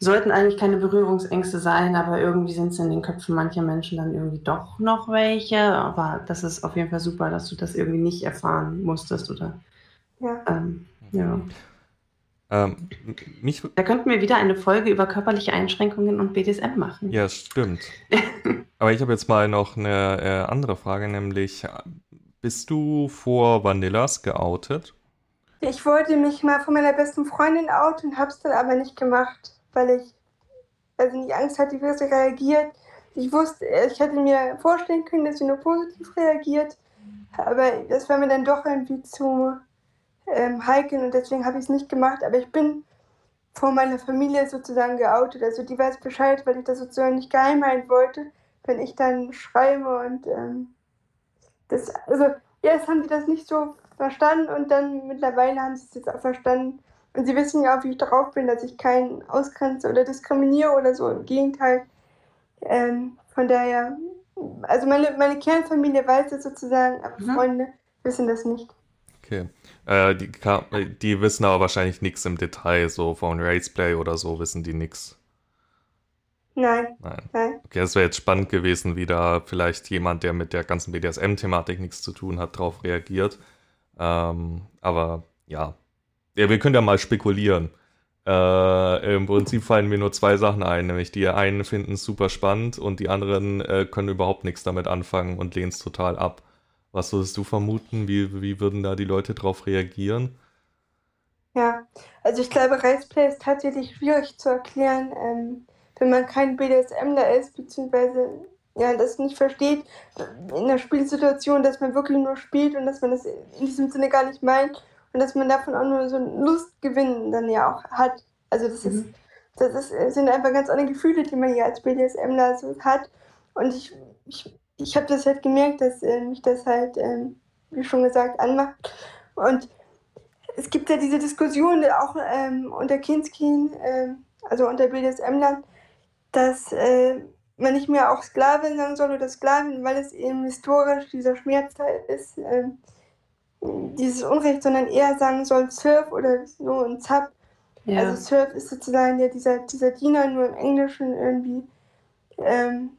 sollten eigentlich keine Berührungsängste sein, aber irgendwie sind es in den Köpfen mancher Menschen dann irgendwie doch noch welche. Aber das ist auf jeden Fall super, dass du das irgendwie nicht erfahren musstest oder. Ja. Ähm, ja. Ähm, mich, Da könnten wir wieder eine Folge über körperliche Einschränkungen und BDSM machen. ja, stimmt. (laughs) Aber ich habe jetzt mal noch eine äh, andere Frage, nämlich, bist du vor Vanillas geoutet? Ich wollte mich mal von meiner besten Freundin outen, hab's dann aber nicht gemacht, weil ich also nicht Angst hatte, wie sie reagiert. Ich wusste, ich hätte mir vorstellen können, dass sie nur positiv reagiert, aber das war mir dann doch irgendwie zu ähm, heikel und deswegen habe ich es nicht gemacht. Aber ich bin vor meiner Familie sozusagen geoutet. Also die weiß Bescheid, weil ich das sozusagen nicht geheim halten wollte, wenn ich dann schreibe und ähm, das, also erst haben die das nicht so verstanden und dann mittlerweile haben sie es jetzt auch verstanden. Und sie wissen ja wie ich darauf bin, dass ich keinen ausgrenze oder diskriminiere oder so. Im Gegenteil. Ähm, von daher, also meine, meine Kernfamilie weiß das sozusagen, aber Mhm. Freunde wissen das nicht. Okay. Äh, die, ka- die wissen aber wahrscheinlich nichts im Detail, so von Raceplay oder so wissen die nichts. Nein, Nein. nein. Okay, es wäre jetzt spannend gewesen, wie da vielleicht jemand, der mit der ganzen BDSM-Thematik nichts zu tun hat, drauf reagiert. Ähm, aber ja. Ja, wir können ja mal spekulieren. Äh, Im Prinzip fallen mir nur zwei Sachen ein, nämlich die einen finden es super spannend und die anderen äh, können überhaupt nichts damit anfangen und lehnen es total ab. Was würdest du vermuten? Wie, wie würden da die Leute drauf reagieren? Ja, also ich glaube, Raceplay ist tatsächlich schwierig zu erklären, ähm, wenn man kein BDSMler ist, beziehungsweise ja, das nicht versteht in der Spielsituation, dass man wirklich nur spielt und dass man das in diesem Sinne gar nicht meint und dass man davon auch nur so einen Lustgewinn dann ja auch hat. Also das ist, Mhm. das ist, sind einfach ganz andere Gefühle, die man ja als BDSMler so hat. Und ich, ich, ich habe das halt gemerkt, dass äh, mich das halt, ähm, wie schon gesagt, anmacht. Und es gibt ja diese Diskussion auch ähm, unter Kindskin, ähm, also unter BDSM-Lern, dass äh, man nicht mehr auch Sklavin sagen soll oder Sklavin, weil es eben historisch dieser Schmerzteil ist, ähm, dieses Unrecht, sondern eher sagen soll Surf oder so ein Zap. Ja. Also Surf ist sozusagen ja dieser, dieser Diener nur im Englischen irgendwie. Ähm,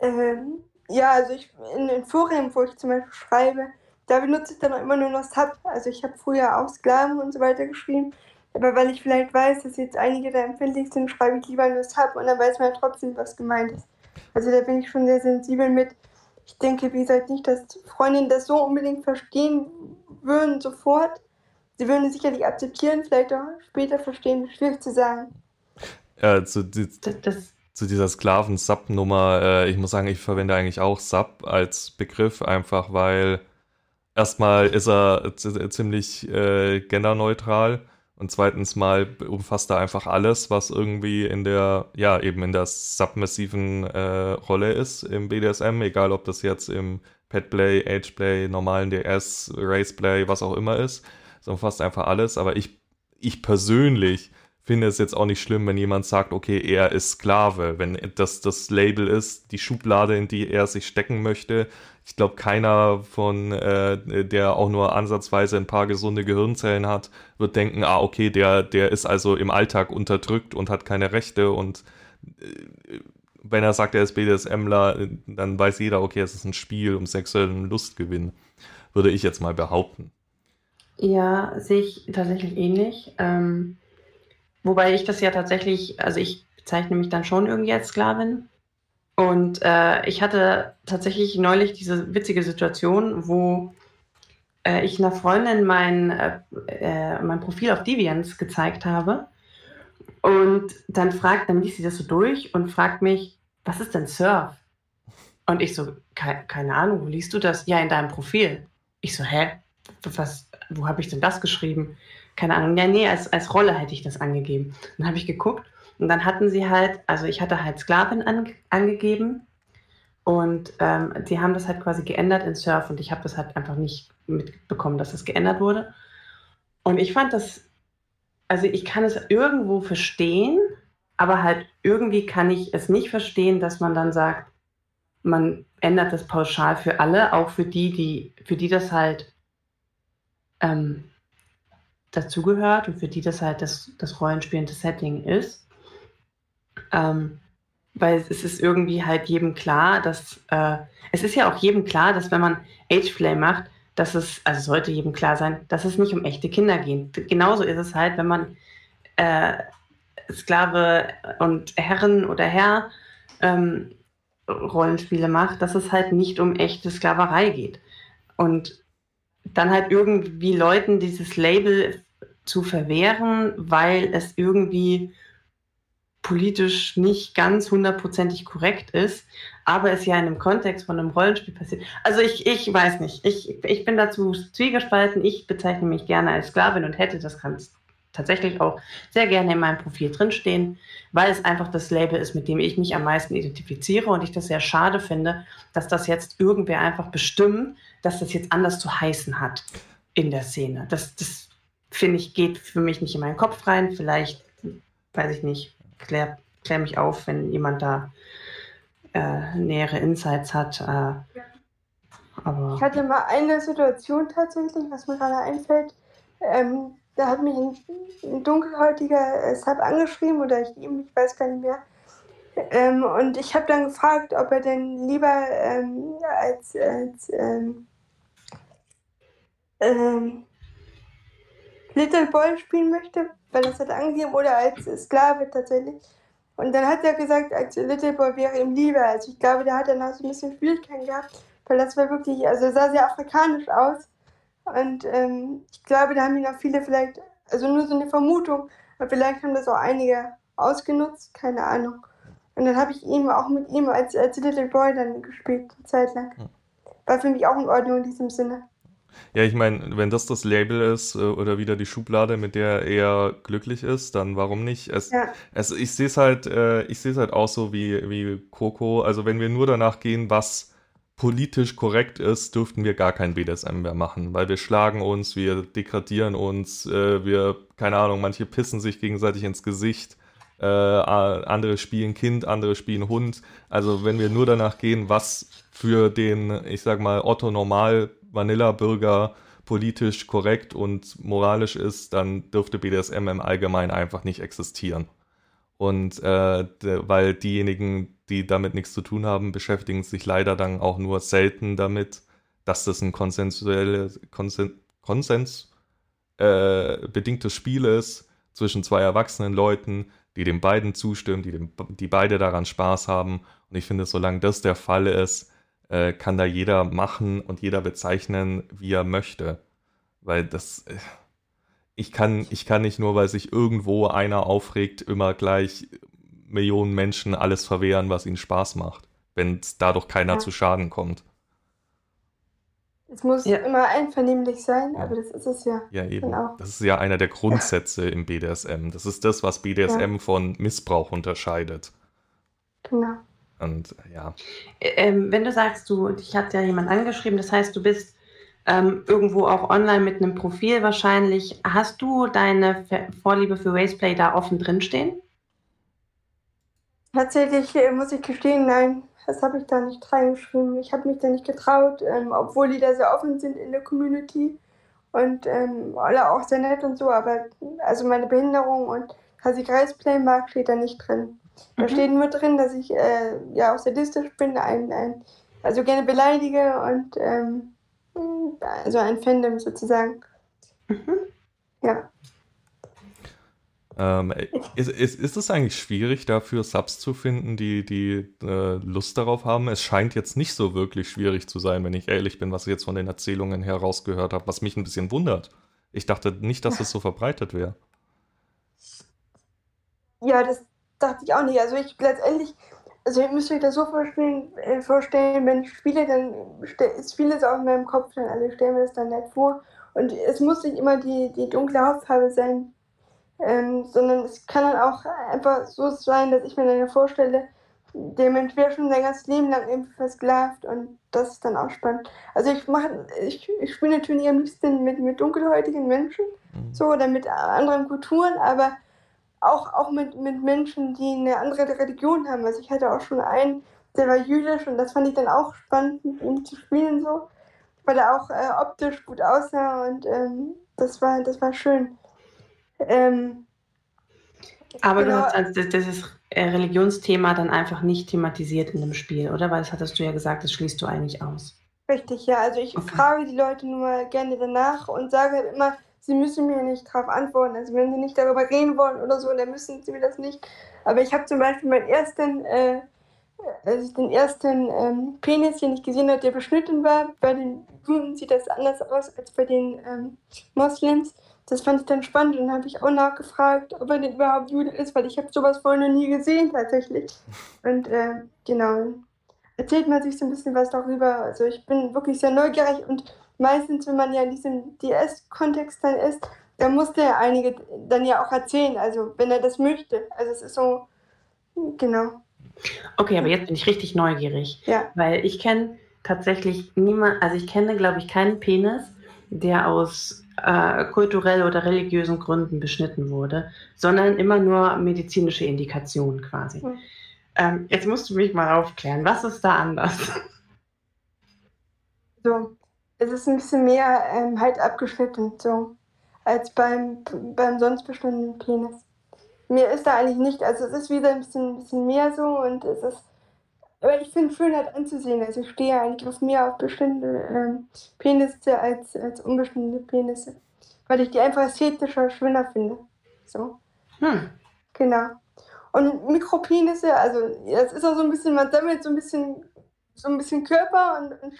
ähm, ja, also ich in den Foren, wo ich zum Beispiel schreibe, da benutze ich dann auch immer nur noch Sub. Also ich habe früher auch Sklaven und so weiter geschrieben. Aber weil ich vielleicht weiß, dass jetzt einige da empfindlich sind, schreibe ich lieber nur Sub und dann weiß man ja trotzdem, was gemeint ist. Also da bin ich schon sehr sensibel mit. Ich denke, wie gesagt, nicht, dass Freundinnen das so unbedingt verstehen würden sofort. Sie würden es sicherlich akzeptieren, vielleicht auch später verstehen, schwierig zu sagen. Äh, zu, die, das, das, zu dieser Sklaven-Sub-Nummer, äh, ich muss sagen, ich verwende eigentlich auch Sub als Begriff, einfach weil erstmal ist er ziemlich äh, genderneutral und zweitens mal umfasst er einfach alles, was irgendwie in der, ja, eben in der submissiven äh, Rolle ist im BDSM, egal ob das jetzt im Petplay, Ageplay, normalen DS, Raceplay, was auch immer ist. Es umfasst einfach alles, aber ich, ich persönlich finde es jetzt auch nicht schlimm, wenn jemand sagt, okay, er ist Sklave, wenn das das Label ist, die Schublade, in die er sich stecken möchte. Ich glaube, keiner von, äh, der auch nur ansatzweise ein paar gesunde Gehirnzellen hat, wird denken, ah, okay, der, der ist also im Alltag unterdrückt und hat keine Rechte und äh, wenn er sagt, er ist BDSMler, dann weiß jeder, okay, es ist ein Spiel um sexuellen Lustgewinn, würde ich jetzt mal behaupten. ja, sehe ich tatsächlich ähnlich. Ähm, wobei ich das ja tatsächlich, also ich bezeichne mich dann schon irgendwie als Sklavin. Und äh, ich hatte tatsächlich neulich diese witzige Situation, wo äh, ich einer Freundin mein, äh, äh, mein Profil auf Deviance gezeigt habe. Und dann fragt, dann liest sie das so durch und fragt mich, was ist denn Surf? Und ich so, "Kei- keine Ahnung, wo liest du das? Ja, in deinem Profil. Ich so, hä? Was, wo habe ich denn das geschrieben? Keine Ahnung. Ja, nee, als, als Rolle hätte ich das angegeben. Dann habe ich geguckt und dann hatten sie halt, also ich hatte halt Sklavin an, angegeben und ähm, die haben das halt quasi geändert in Surf und ich habe das halt einfach nicht mitbekommen, dass das geändert wurde. Und ich fand das, also ich kann es irgendwo verstehen, aber halt irgendwie kann ich es nicht verstehen, dass man dann sagt, man ändert das pauschal für alle, auch für die, die, für die das halt ähm, dazugehört und für die das halt das, das rollenspielende Setting ist. Ähm, weil es ist irgendwie halt jedem klar, dass äh, es ist ja auch jedem klar, dass wenn man Ageplay macht, dass es, also sollte jedem klar sein, dass es nicht um echte Kinder geht. Genauso ist es halt, wenn man äh, Sklave und Herren oder Herr ähm, Rollenspiele macht, dass es halt nicht um echte Sklaverei geht. Und dann halt irgendwie Leuten dieses Label zu verwehren, weil es irgendwie politisch nicht ganz hundertprozentig korrekt ist, aber es ja in einem Kontext von einem Rollenspiel passiert. Also ich, ich weiß nicht. Ich, ich bin dazu zwiegespalten. Ich bezeichne mich gerne als Sklavin und hätte das ganz tatsächlich auch sehr gerne in meinem Profil drinstehen, weil es einfach das Label ist, mit dem ich mich am meisten identifiziere und ich das sehr schade finde, dass das jetzt irgendwer einfach bestimmt, dass das jetzt anders zu heißen hat in der Szene. Das, das finde ich, geht für mich nicht in meinen Kopf rein. Vielleicht, weiß ich nicht, klär, klär mich auf, wenn jemand da äh, nähere Insights hat. Äh, aber ich hatte mal eine Situation tatsächlich, was mir gerade einfällt. Ähm, da hat mich ein, ein dunkelhäutiger äh, Sub angeschrieben oder ich ich weiß gar nicht mehr. Ähm, und ich habe dann gefragt, ob er denn lieber ähm, als, als ähm, ähm, Little Boy spielen möchte, weil er es hat angegeben, oder als Sklave tatsächlich. Und dann hat er gesagt, als Little Boy wäre ihm lieber. Also ich glaube, da hat er noch so ein bisschen Schwierigkeiten gehabt, weil das war wirklich, also er sah sehr afrikanisch aus. Und ähm, ich glaube, da haben ihn auch viele vielleicht, also nur so eine Vermutung, aber vielleicht haben das auch einige ausgenutzt, keine Ahnung. Und dann habe ich ihm auch mit ihm als, als Little Boy dann gespielt, eine Zeit lang. War für mich auch in Ordnung in diesem Sinne. Ja, ich meine, wenn das das Label ist äh, oder wieder die Schublade, mit der er glücklich ist, dann warum nicht? Es, ja. es, ich sehe es halt, äh, ich sehe es halt auch so wie, wie Coco. Also wenn wir nur danach gehen, was politisch korrekt ist, dürften wir gar kein BDSM mehr machen, weil wir schlagen uns, wir degradieren uns, äh, wir, keine Ahnung, manche pissen sich gegenseitig ins Gesicht, äh, andere spielen Kind, andere spielen Hund. Also wenn wir nur danach gehen, was für den, ich sag mal, Otto Normal Vanilla-Bürger politisch korrekt und moralisch ist, dann dürfte BDSM im Allgemeinen einfach nicht existieren. Und äh, weil diejenigen, die damit nichts zu tun haben, beschäftigen sich leider dann auch nur selten damit, dass das ein konsensuelles, Konsen, Konsens äh, bedingtes Spiel ist zwischen zwei erwachsenen Leuten, die den beiden zustimmen, die, dem, die beide daran Spaß haben. Und ich finde, solange das der Fall ist, äh, kann da jeder machen und jeder bezeichnen, wie er möchte. Weil das, äh, ich kann, ich kann nicht nur, weil sich irgendwo einer aufregt, immer gleich Millionen Menschen alles verwehren, was ihnen Spaß macht, wenn dadurch keiner ja. zu Schaden kommt. Es muss ja. immer einvernehmlich sein, ja. aber das ist es ja. Ja, eben. Genau. Das ist ja einer der Grundsätze im BDSM. Das ist das, was BDSM von Missbrauch unterscheidet. Genau. Und ja. Ähm, wenn du sagst, du, dich hat ja jemand angeschrieben, das heißt, du bist ähm, irgendwo auch online mit einem Profil wahrscheinlich. Hast du deine Vorliebe für Raceplay da offen drinstehen? Tatsächlich äh, muss ich gestehen, nein, das habe ich da nicht reingeschrieben. Ich habe mich da nicht getraut, ähm, obwohl die da sehr offen sind in der Community und ähm, alle auch sehr nett und so, aber also meine Behinderung und dass ich Raceplay mag, steht da nicht drin. Da mhm. steht nur drin, dass ich äh, ja auch sadistisch bin, ein, ein, also gerne beleidige und ähm, also ein Fandom sozusagen. Mhm. Ja. Ähm, ist, ist, ist es eigentlich schwierig, dafür Subs zu finden, die, die äh, Lust darauf haben? Es scheint jetzt nicht so wirklich schwierig zu sein, wenn ich ehrlich bin, was ich jetzt von den Erzählungen herausgehört habe, was mich ein bisschen wundert. Ich dachte nicht, dass es so verbreitet wäre. Ja, das, dachte ich auch nicht. Also ich letztendlich, also ihr müsst euch das so vorstellen, äh, vorstellen wenn ich spiele, dann ist vieles auch in meinem Kopf, dann alle stellen mir das dann nicht vor. Und es muss nicht immer die, die dunkle Hautfarbe sein, ähm, sondern es kann dann auch einfach so sein, dass ich mir dann vorstelle, der Mensch wäre schon sein ganzes Leben lang irgendwie versklavt und das ist dann auch spannend. Also ich mache, ich, ich spiele natürlich am liebsten mit, mit dunkelhäutigen Menschen, mhm. so oder mit anderen Kulturen, aber auch, auch mit, mit Menschen, die eine andere Religion haben. Also ich hatte auch schon einen, der war jüdisch und das fand ich dann auch spannend, mit ihm zu spielen, so, weil er auch äh, optisch gut aussah und ähm, das, war, das war schön. Ähm, Aber du Genau, hast also das, dieses äh, Religionsthema dann einfach nicht thematisiert in dem Spiel, oder? Weil das hattest du ja gesagt, das schließt du eigentlich aus. richtig, ja. Also ich Okay. frage die Leute nur mal gerne danach und sage halt immer, sie müssen mir nicht darauf antworten. Also wenn sie nicht darüber reden wollen oder so, dann müssen sie mir das nicht. Aber ich habe zum Beispiel meinen ersten, äh, als ich den ersten ähm, Penis, den ich gesehen habe, der beschnitten war, bei den Juden sieht das anders aus als bei den ähm, Moslems. Das fand ich dann spannend und habe ich auch nachgefragt, ob er denn überhaupt Jude ist, weil ich habe sowas vorher noch nie gesehen tatsächlich. Und äh, genau, erzählt man sich so ein bisschen was darüber. Also ich bin wirklich sehr neugierig und meistens, wenn man ja in diesem DS-Kontext dann ist, dann muss der einige dann ja auch erzählen, also wenn er das möchte. Also es ist so, genau, Okay, aber jetzt bin ich richtig neugierig, ja. weil ich kenne tatsächlich niemand, also ich kenne, glaube ich, keinen Penis, der aus äh, kulturell oder religiösen Gründen beschnitten wurde, sondern immer nur medizinische Indikationen quasi. Hm. Ähm, jetzt musst du mich mal aufklären, was ist da anders? So, es ist ein bisschen mehr ähm, halt abgeschnitten, so, als beim, beim sonst bestimmten Penis. Mir ist da eigentlich nicht, also es ist wieder ein bisschen, ein bisschen mehr so und es ist, aber ich finde es schön halt anzusehen. Also ich stehe eigentlich auf mehr auf bestimmte ähm, Penisse als, als unbestimmte Penisse, weil ich die einfach ästhetischer, schöner finde. So. Hm. Genau. Und Mikropenisse, also ja, es ist auch so ein bisschen, man sammelt so ein bisschen, so ein bisschen Körper und, und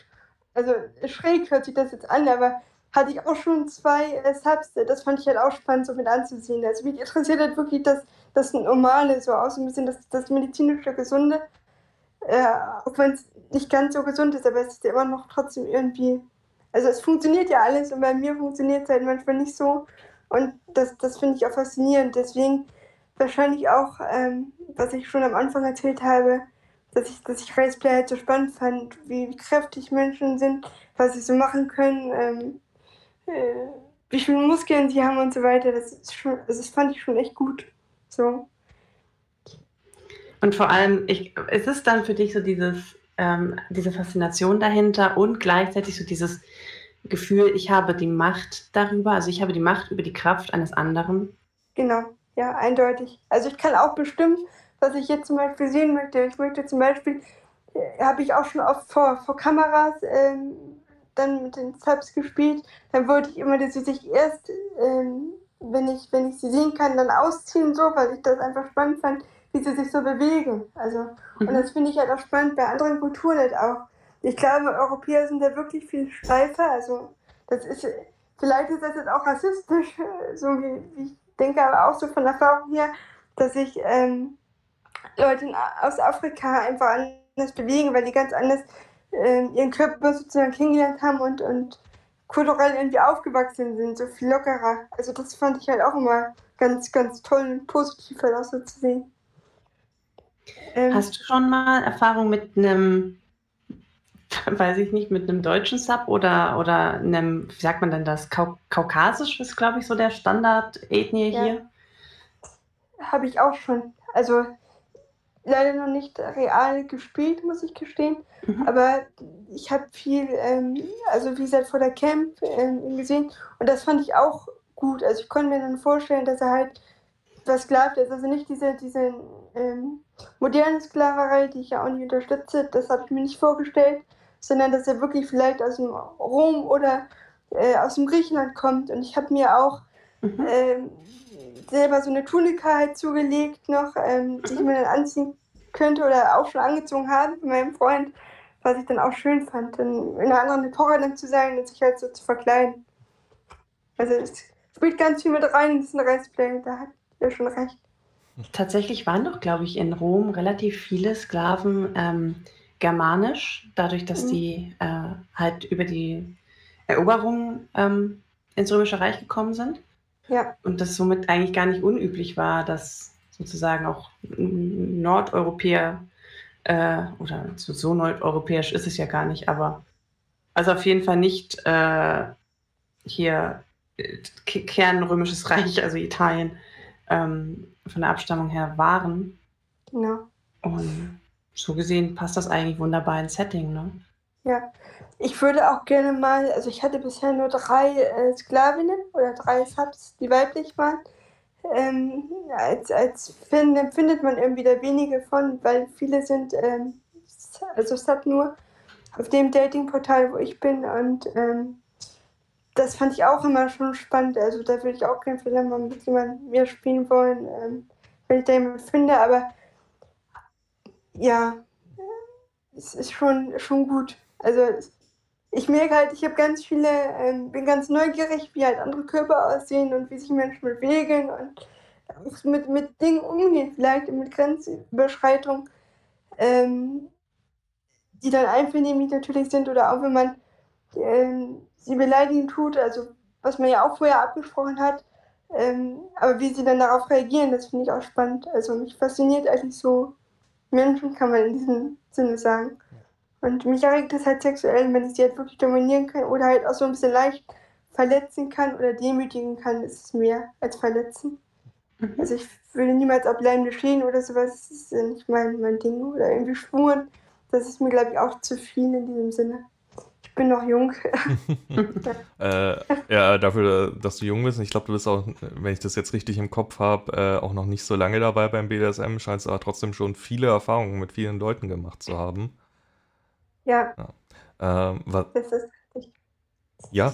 also schräg hört sich das jetzt an, aber hatte ich auch schon zwei äh, Subs, das fand ich halt auch spannend, so mit anzusehen. Also mich interessiert halt wirklich das, das Normale, so auch so ein bisschen das, das medizinische Gesunde. Äh, auch wenn es nicht ganz so gesund ist, aber es ist ja immer noch trotzdem irgendwie. Also es funktioniert ja alles und bei mir funktioniert es halt manchmal nicht so. Und das, das finde ich auch faszinierend. Deswegen wahrscheinlich auch, ähm, was ich schon am Anfang erzählt habe, dass ich, dass ich Raceplay halt so spannend fand, wie, wie kräftig Menschen sind, was sie so machen können, ähm, äh, wie viele Muskeln sie haben und so weiter. Das ist schon, also das fand ich schon echt gut. So. Und vor allem, ich, ist es dann für dich so dieses, ähm, diese Faszination dahinter und gleichzeitig so dieses Gefühl, ich habe die Macht darüber, also ich habe die Macht über die Kraft eines anderen. Genau, ja, eindeutig. Also ich kann auch bestimmen, was ich jetzt zum Beispiel sehen möchte. Ich möchte zum Beispiel, äh, habe ich auch schon oft vor, vor Kameras ähm, dann mit den Subs gespielt. Dann wollte ich immer, dass sie sich erst, ähm, wenn, ich, wenn ich sie sehen kann, dann ausziehen, so, weil ich das einfach spannend fand, wie sie sich so bewegen. Also, und Mhm. das finde ich halt auch spannend bei anderen Kulturen halt auch. Ich glaube, Europäer sind da wirklich viel steifer. Also, das ist, vielleicht ist das jetzt auch rassistisch, (laughs) so wie, wie ich denke, aber auch so von Erfahrung her, dass sich ähm, Leute aus Afrika einfach anders bewegen, weil die ganz anders ähm, ihren Körper sozusagen kennengelernt haben und, und kulturell irgendwie aufgewachsen sind, so viel lockerer. Also das fand ich halt auch immer ganz, ganz toll und positiv halt auch so zu sehen. Ähm, Hast du schon mal Erfahrung mit einem, (laughs) weiß ich nicht, mit einem deutschen Sub oder, oder einem, wie sagt man denn das, Kau kaukasisch ist, glaube ich, so der Standard-Ethnie Ja. hier? Habe ich auch schon. Also leider noch nicht real gespielt, muss ich gestehen. Mhm. Aber ich habe viel, ähm, also wie gesagt, vor der Camp ähm, gesehen und das fand ich auch gut. Also ich konnte mir dann vorstellen, dass er halt versklavt ist. Also nicht diese, diese ähm, moderne Sklaverei, die ich ja auch nicht unterstütze, das habe ich mir nicht vorgestellt, sondern dass er wirklich vielleicht aus dem Rom oder äh, aus dem Griechenland kommt. Und ich habe mir auch Mhm. Selber so eine Tunika halt zugelegt noch, ähm, die ich Mhm. mir dann anziehen könnte oder auch schon angezogen habe von meinem Freund, was ich dann auch schön fand, dann in einer anderen Epoche dann zu sein und sich halt so zu verkleiden. Also es spielt ganz viel mit rein in diesen Restplay, da hat er schon recht. Tatsächlich waren doch, glaube ich, in Rom relativ viele Sklaven ähm, germanisch, dadurch, dass Mhm. die äh, halt über die Eroberung ähm, ins Römische Reich gekommen sind. Ja, Und das somit eigentlich gar nicht unüblich war, dass sozusagen auch Nordeuropäer äh, oder so, so nordeuropäisch ist es ja gar nicht, aber also auf jeden Fall nicht äh, hier äh, Kernrömisches Reich, also Italien, ähm, von der Abstammung her waren. genau. Und so gesehen passt das eigentlich wunderbar ins Setting, ne? Ja, ich würde auch gerne mal, also ich hatte bisher nur drei äh, Sklavinnen oder drei Subs, die weiblich waren. ähm, als, als Fan findet man irgendwie da wenige von, weil viele sind, ähm, also hat nur auf dem Datingportal, wo ich bin und ähm, das fand ich auch immer schon spannend. Also da würde ich auch gerne vielleicht mal mit jemandem mehr spielen wollen, ähm, wenn ich da jemanden finde. Aber ja, es ist schon, schon gut. Also ich merke halt, ich habe ganz viele, ähm, bin ganz neugierig, wie halt andere Körper aussehen und wie sich Menschen bewegen und mit, mit Dingen umgehen, vielleicht mit Grenzüberschreitung, ähm, die dann einvernehmlich natürlich sind oder auch wenn man ähm, sie beleidigen tut, also was man ja auch vorher abgesprochen hat. Ähm, aber wie sie dann darauf reagieren, das finde ich auch spannend. Also mich fasziniert eigentlich so Menschen, kann man in diesem Sinne sagen. Und mich erregt das halt sexuell, wenn ich sie halt wirklich dominieren kann oder halt auch so ein bisschen leicht verletzen kann oder demütigen kann, ist es mehr als verletzen. Mhm. Also ich würde niemals auf bleibende Schäden oder sowas, das ist ja nicht mein, mein Ding. Oder irgendwie schwuren, das ist mir, glaube ich, auch zu viel in diesem Sinne bin noch jung. (laughs) äh, ja, dafür, dass du jung bist. Ich glaube, du bist auch, wenn ich das jetzt richtig im Kopf habe, äh, auch noch nicht so lange dabei beim BDSM. Scheinst aber trotzdem schon viele Erfahrungen mit vielen Leuten gemacht zu haben. Ja. ja. Ähm, was, das ist richtig. Ja?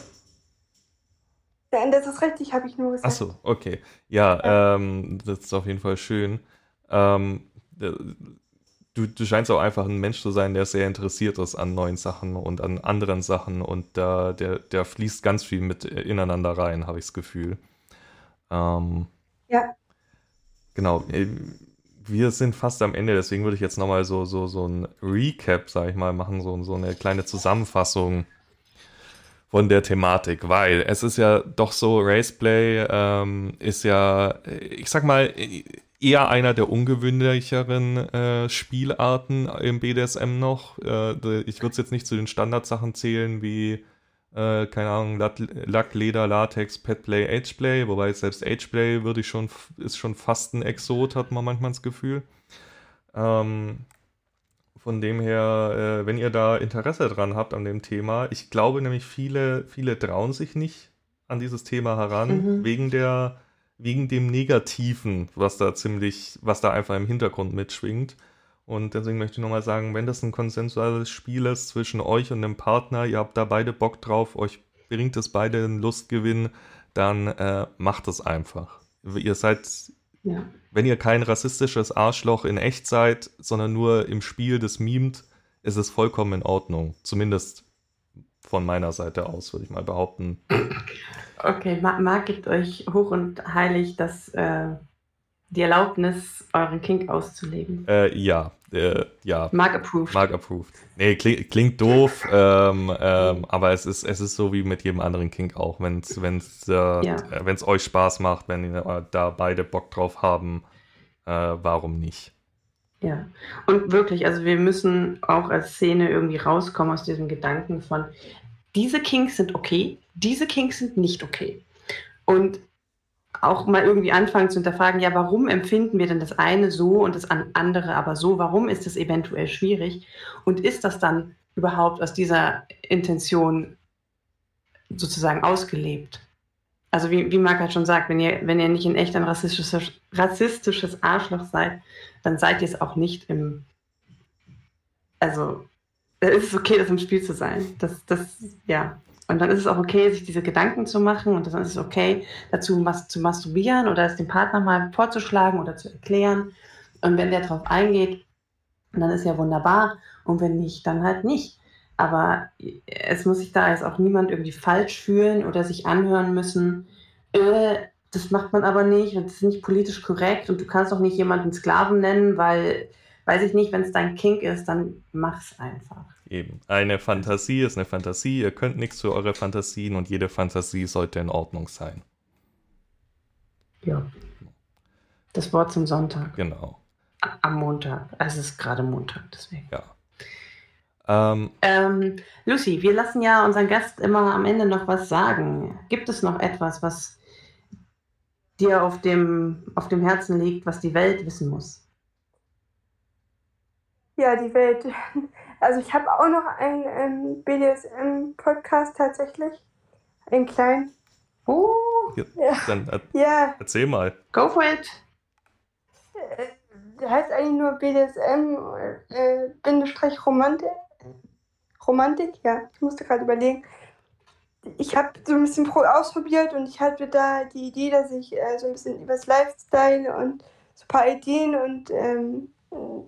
Ja, das ist richtig, habe ich nur gesagt. Achso, okay. Ja, ja. Ähm, das ist auf jeden Fall schön. Ähm, du, du scheinst auch einfach ein Mensch zu sein, der sehr interessiert ist an neuen Sachen und an anderen Sachen und da, der, der fließt ganz viel mit ineinander rein, habe ich das Gefühl. Ähm, ja. Genau. Wir sind fast am Ende, deswegen würde ich jetzt nochmal so, so, so ein Recap, sag ich mal, machen, so, so eine kleine Zusammenfassung von der Thematik, weil es ist ja doch so, Raceplay ähm, ist ja, ich sag mal, eher einer der ungewöhnlicheren äh, Spielarten im BDSM noch. Äh, ich würde es jetzt nicht zu den Standardsachen zählen wie, äh, keine Ahnung, Lack, Leder, Latex, Petplay, Ageplay, wobei selbst Ageplay würde ich schon, ist schon fast ein Exot, hat man manchmal das Gefühl. Ähm, von dem her, äh, wenn ihr da Interesse dran habt an dem Thema, ich glaube nämlich, viele, viele trauen sich nicht an dieses Thema heran, mhm. wegen der wegen dem Negativen, was da ziemlich, was da einfach im Hintergrund mitschwingt. Und deswegen möchte ich nochmal sagen, wenn das ein konsensuales Spiel ist zwischen euch und dem Partner, ihr habt da beide Bock drauf, euch bringt es beide einen Lustgewinn, dann äh, macht es einfach. Ihr seid, ja. wenn ihr kein rassistisches Arschloch in echt seid, sondern nur im Spiel das mimt, ist es vollkommen in Ordnung. Zumindest von meiner Seite aus, würde ich mal behaupten. Okay, Marc gibt euch hoch und heilig das, äh, die Erlaubnis, euren Kink auszuleben. Äh, ja, äh, ja. Mark approved. Mark approved. Nee, kling, klingt doof, (laughs) ähm, ähm, aber es ist, es ist so wie mit jedem anderen Kink auch. Wenn es wenn's, äh, ja. Wenn's euch Spaß macht, wenn ihr da beide Bock drauf haben, äh, warum nicht? Ja, und wirklich, also wir müssen auch als Szene irgendwie rauskommen aus diesem Gedanken von, diese Kinks sind okay, diese Kinks sind nicht okay. Und auch mal irgendwie anfangen zu hinterfragen, ja, warum empfinden wir denn das eine so und das andere aber so? Warum ist es eventuell schwierig? Und ist das dann überhaupt aus dieser Intention sozusagen ausgelebt? Also wie, wie Marc halt schon sagt, wenn ihr, wenn ihr nicht in echt ein rassistisches, rassistisches Arschloch seid, dann seid ihr es auch nicht im, also ist es okay, das im Spiel zu sein. Das, das, ja. Und dann ist es auch okay, sich diese Gedanken zu machen und dann ist es okay, dazu was zu masturbieren oder es dem Partner mal vorzuschlagen oder zu erklären. Und wenn der darauf eingeht, dann ist ja wunderbar. Und wenn nicht, dann halt nicht. Aber es muss sich da jetzt auch niemand irgendwie falsch fühlen oder sich anhören müssen, äh, das macht man aber nicht und das ist nicht politisch korrekt und du kannst auch nicht jemanden Sklaven nennen, weil, weiß ich nicht, wenn es dein Kink ist, dann mach's einfach. Eben. Eine Fantasie ist eine Fantasie, ihr könnt nichts für eure Fantasien und jede Fantasie sollte in Ordnung sein. Ja. Das Wort zum Sonntag. Genau. Am Montag. Es ist gerade Montag, deswegen. Ja. Ähm, ähm, Lucy, wir lassen ja unseren Gast immer am Ende noch was sagen. Gibt es noch etwas, was dir auf dem, auf dem Herzen liegt, was die Welt wissen muss? Ja, die Welt. Also ich habe auch noch einen ähm, BDSM-Podcast tatsächlich. Einen kleinen. Oh, Ja, Ja. Dann er Ja, erzähl mal. go for it. äh, der heißt eigentlich nur BDSM, äh, Bindestrich Romantik. Romantik, ja, ich musste gerade überlegen. Ich habe so ein bisschen pro ausprobiert und ich hatte da die Idee, dass ich äh, so ein bisschen übers Lifestyle und so ein paar Ideen und ähm,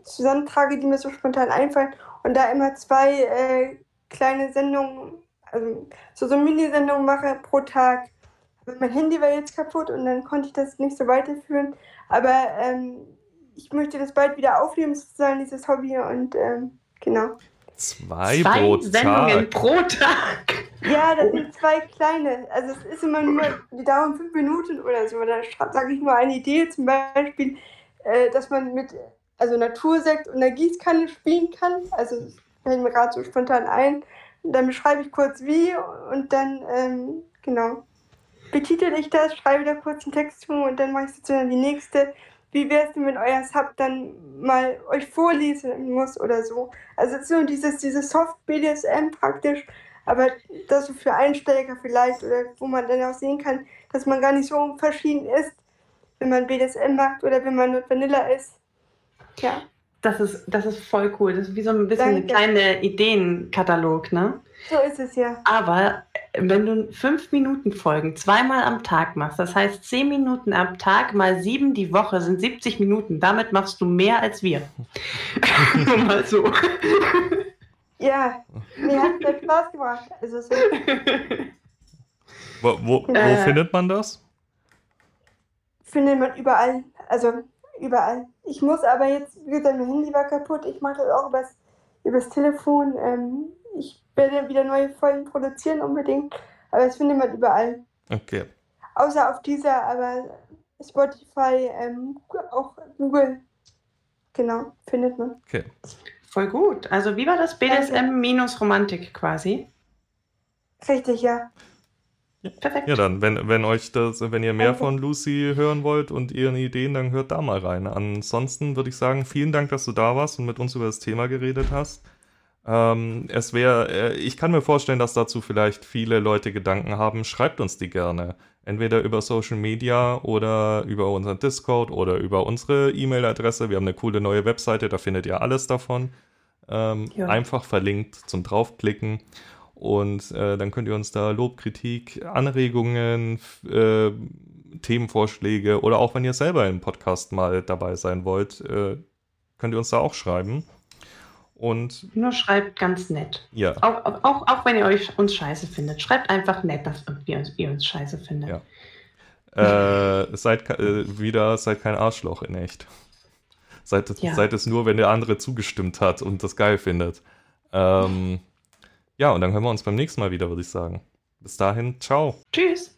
zusammentrage, die mir so spontan einfallen und da immer zwei äh, kleine Sendungen, also so, so Mini-Sendungen mache pro Tag. Aber mein Handy war jetzt kaputt und dann konnte ich das nicht so weiterführen. Aber ähm, ich möchte das bald wieder aufnehmen, sozusagen, dieses Hobby. Und ähm, genau. Zwei, Zwei pro Sendungen Tag. pro Tag. Ja, das sind zwei kleine. Also es ist immer nur, die dauern fünf Minuten oder so. Da sage ich nur eine Idee, zum Beispiel, äh, dass man mit also Natursekt und einer Gießkanne spielen kann. Also das fällt mir gerade so spontan ein. Und dann beschreibe ich kurz wie und dann, ähm, genau, betitel ich das, schreibe da kurz einen Text zu und dann mache ich sozusagen die nächste. Wie wäre es denn, wenn euer Sub dann mal euch vorlesen muss oder so? Also so dieses, dieses Soft-BDSM praktisch, aber das so für Einsteiger vielleicht oder wo man dann auch sehen kann, dass man gar nicht so verschieden ist, wenn man BDSM macht oder wenn man nur Vanilla ist. Ja, Das ist, das ist voll cool. Das ist wie so ein bisschen ein kleiner Ideenkatalog, ne? so ist es ja. Aber wenn du fünf Minuten Folgen zweimal am Tag machst, das heißt zehn Minuten am Tag mal sieben die Woche sind 70 Minuten. Damit machst du mehr als wir. Nur (laughs) mal so. Ja, mir hat es Spaß gemacht. Also so, Wo, wo, wo Äh. findet man das? findet man überall. Also überall. Ich muss aber jetzt, wie gesagt, mein Handy war kaputt. Ich mache das auch übers, übers Telefon. Ähm, ich werde wieder neue Folgen produzieren unbedingt. Aber das findet man überall. Okay. Außer auf dieser, aber Spotify, ähm, auch Google. Genau, findet man. Okay. Voll gut. Also wie war das BDSM minus Romantik quasi? Richtig, ja. Perfekt. Ja, dann, wenn, wenn euch das, wenn ihr mehr von Lucy hören wollt und ihren Ideen, dann hört da mal rein. Ansonsten würde ich sagen, vielen Dank, dass du da warst und mit uns über das Thema geredet hast. Ähm, es wäre, äh, ich kann mir vorstellen, dass dazu vielleicht viele Leute Gedanken haben. Schreibt uns die gerne. Entweder über Social Media oder über unseren Discord oder über unsere E-Mail-Adresse. Wir haben eine coole neue Webseite, da findet ihr alles davon. Ähm, Ja. Einfach verlinkt zum draufklicken. Und äh, dann könnt ihr uns da Lob, Kritik, Anregungen, äh, Themenvorschläge oder auch wenn ihr selber im Podcast mal dabei sein wollt, äh, könnt ihr uns da auch schreiben. Und Nur schreibt ganz nett. ja, Auch, auch, auch wenn ihr euch uns scheiße findet. Schreibt einfach nett, dass ihr uns, ihr uns scheiße findet. Ja. äh, seid äh, wieder, seid kein Arschloch in echt. Seid, Ja. seid es nur, wenn der andere zugestimmt hat und das geil findet. Ähm, ja, und dann hören wir uns beim nächsten Mal wieder, würde ich sagen. Bis dahin, ciao. Tschüss.